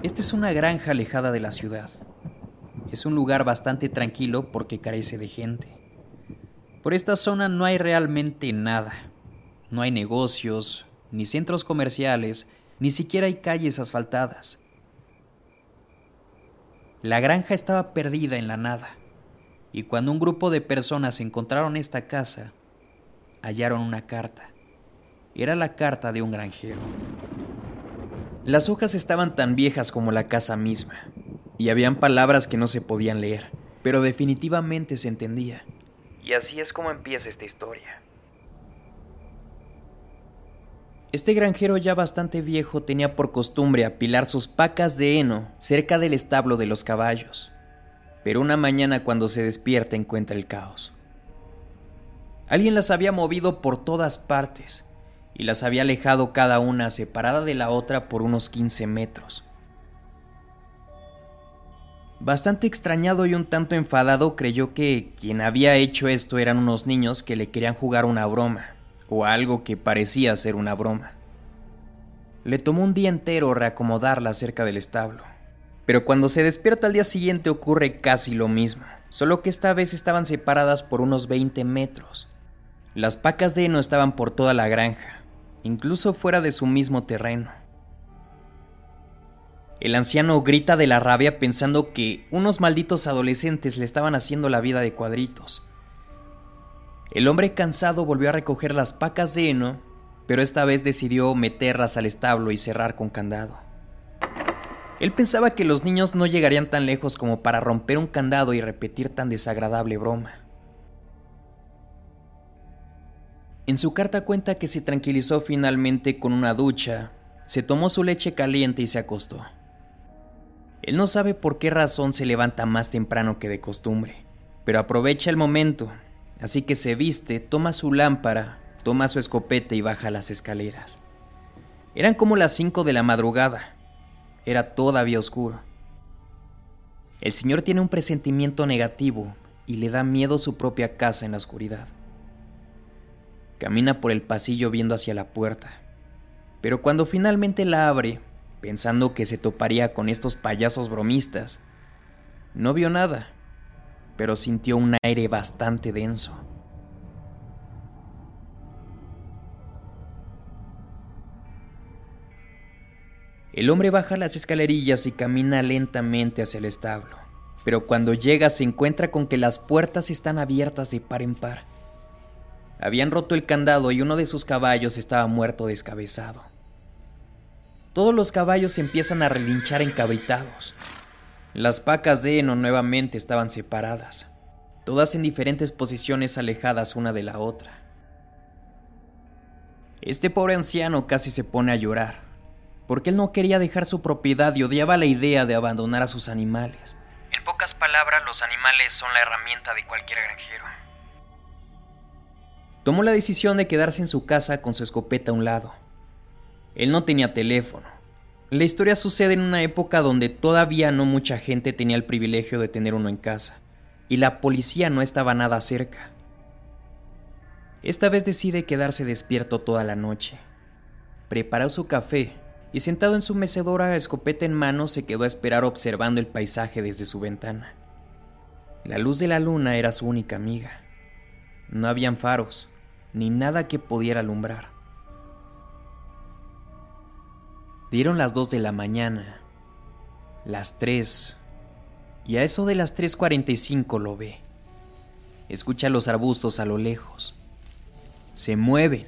Esta es una granja alejada de la ciudad. Es un lugar bastante tranquilo porque carece de gente. Por esta zona no hay realmente nada. No hay negocios, ni centros comerciales, ni siquiera hay calles asfaltadas. La granja estaba perdida en la nada, y cuando un grupo de personas encontraron esta casa, hallaron una carta. Era la carta de un granjero. Las hojas estaban tan viejas como la casa misma, y habían palabras que no se podían leer, pero definitivamente se entendía. Y así es como empieza esta historia. Este granjero ya bastante viejo tenía por costumbre apilar sus pacas de heno cerca del establo de los caballos, pero una mañana cuando se despierta encuentra el caos. Alguien las había movido por todas partes y las había alejado cada una separada de la otra por unos 15 metros. Bastante extrañado y un tanto enfadado creyó que quien había hecho esto eran unos niños que le querían jugar una broma o algo que parecía ser una broma. Le tomó un día entero reacomodarla cerca del establo, pero cuando se despierta al día siguiente ocurre casi lo mismo, solo que esta vez estaban separadas por unos 20 metros. Las pacas de heno estaban por toda la granja, incluso fuera de su mismo terreno. El anciano grita de la rabia pensando que unos malditos adolescentes le estaban haciendo la vida de cuadritos el hombre cansado volvió a recoger las pacas de heno, pero esta vez decidió meterlas al establo y cerrar con candado. Él pensaba que los niños no llegarían tan lejos como para romper un candado y repetir tan desagradable broma. En su carta cuenta que se tranquilizó finalmente con una ducha, se tomó su leche caliente y se acostó. Él no sabe por qué razón se levanta más temprano que de costumbre, pero aprovecha el momento Así que se viste, toma su lámpara, toma su escopeta y baja las escaleras. Eran como las cinco de la madrugada. Era todavía oscuro. El señor tiene un presentimiento negativo y le da miedo su propia casa en la oscuridad. Camina por el pasillo viendo hacia la puerta, pero cuando finalmente la abre, pensando que se toparía con estos payasos bromistas, no vio nada pero sintió un aire bastante denso. El hombre baja las escalerillas y camina lentamente hacia el establo, pero cuando llega se encuentra con que las puertas están abiertas de par en par. Habían roto el candado y uno de sus caballos estaba muerto descabezado. Todos los caballos empiezan a relinchar encabritados, las pacas de heno nuevamente estaban separadas, todas en diferentes posiciones alejadas una de la otra. Este pobre anciano casi se pone a llorar, porque él no quería dejar su propiedad y odiaba la idea de abandonar a sus animales. En pocas palabras, los animales son la herramienta de cualquier granjero. Tomó la decisión de quedarse en su casa con su escopeta a un lado. Él no tenía teléfono, la historia sucede en una época donde todavía no mucha gente tenía el privilegio de tener uno en casa, y la policía no estaba nada cerca. Esta vez decide quedarse despierto toda la noche. Preparó su café y sentado en su mecedora, escopeta en mano, se quedó a esperar observando el paisaje desde su ventana. La luz de la luna era su única amiga. No habían faros, ni nada que pudiera alumbrar. Dieron las 2 de la mañana, las 3, y a eso de las 3.45 lo ve. Escucha los arbustos a lo lejos. Se mueven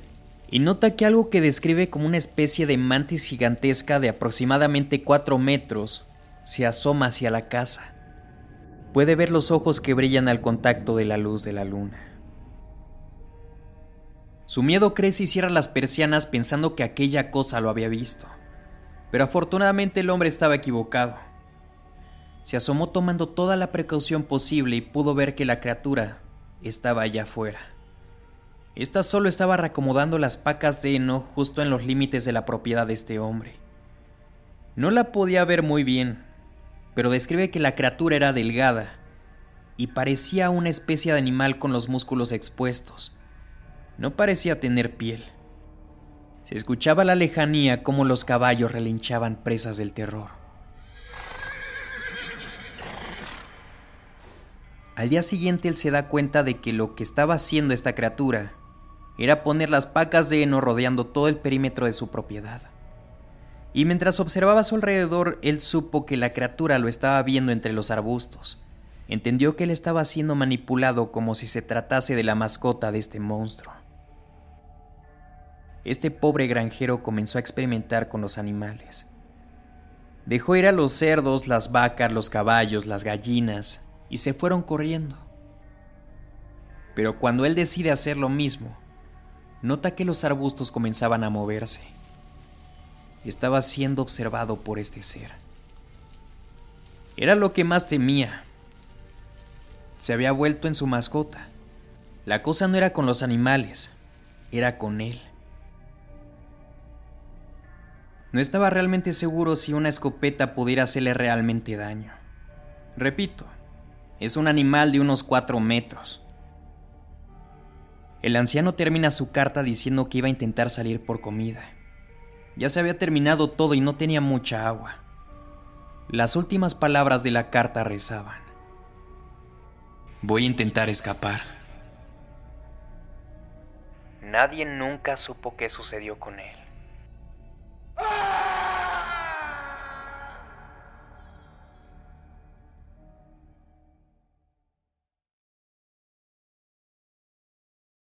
y nota que algo que describe como una especie de mantis gigantesca de aproximadamente 4 metros se asoma hacia la casa. Puede ver los ojos que brillan al contacto de la luz de la luna. Su miedo crece y cierra las persianas pensando que aquella cosa lo había visto pero afortunadamente el hombre estaba equivocado. Se asomó tomando toda la precaución posible y pudo ver que la criatura estaba allá afuera. Esta solo estaba reacomodando las pacas de heno justo en los límites de la propiedad de este hombre. No la podía ver muy bien, pero describe que la criatura era delgada y parecía una especie de animal con los músculos expuestos no parecía tener piel. Se escuchaba a la lejanía como los caballos relinchaban presas del terror. Al día siguiente él se da cuenta de que lo que estaba haciendo esta criatura era poner las pacas de heno rodeando todo el perímetro de su propiedad. Y mientras observaba a su alrededor, él supo que la criatura lo estaba viendo entre los arbustos. Entendió que él estaba siendo manipulado como si se tratase de la mascota de este monstruo. Este pobre granjero comenzó a experimentar con los animales. Dejó ir a los cerdos, las vacas, los caballos, las gallinas, y se fueron corriendo. Pero cuando él decide hacer lo mismo, nota que los arbustos comenzaban a moverse. Estaba siendo observado por este ser. Era lo que más temía. Se había vuelto en su mascota. La cosa no era con los animales, era con él. No estaba realmente seguro si una escopeta pudiera hacerle realmente daño. Repito, es un animal de unos cuatro metros. El anciano termina su carta diciendo que iba a intentar salir por comida. Ya se había terminado todo y no tenía mucha agua. Las últimas palabras de la carta rezaban. Voy a intentar escapar. Nadie nunca supo qué sucedió con él.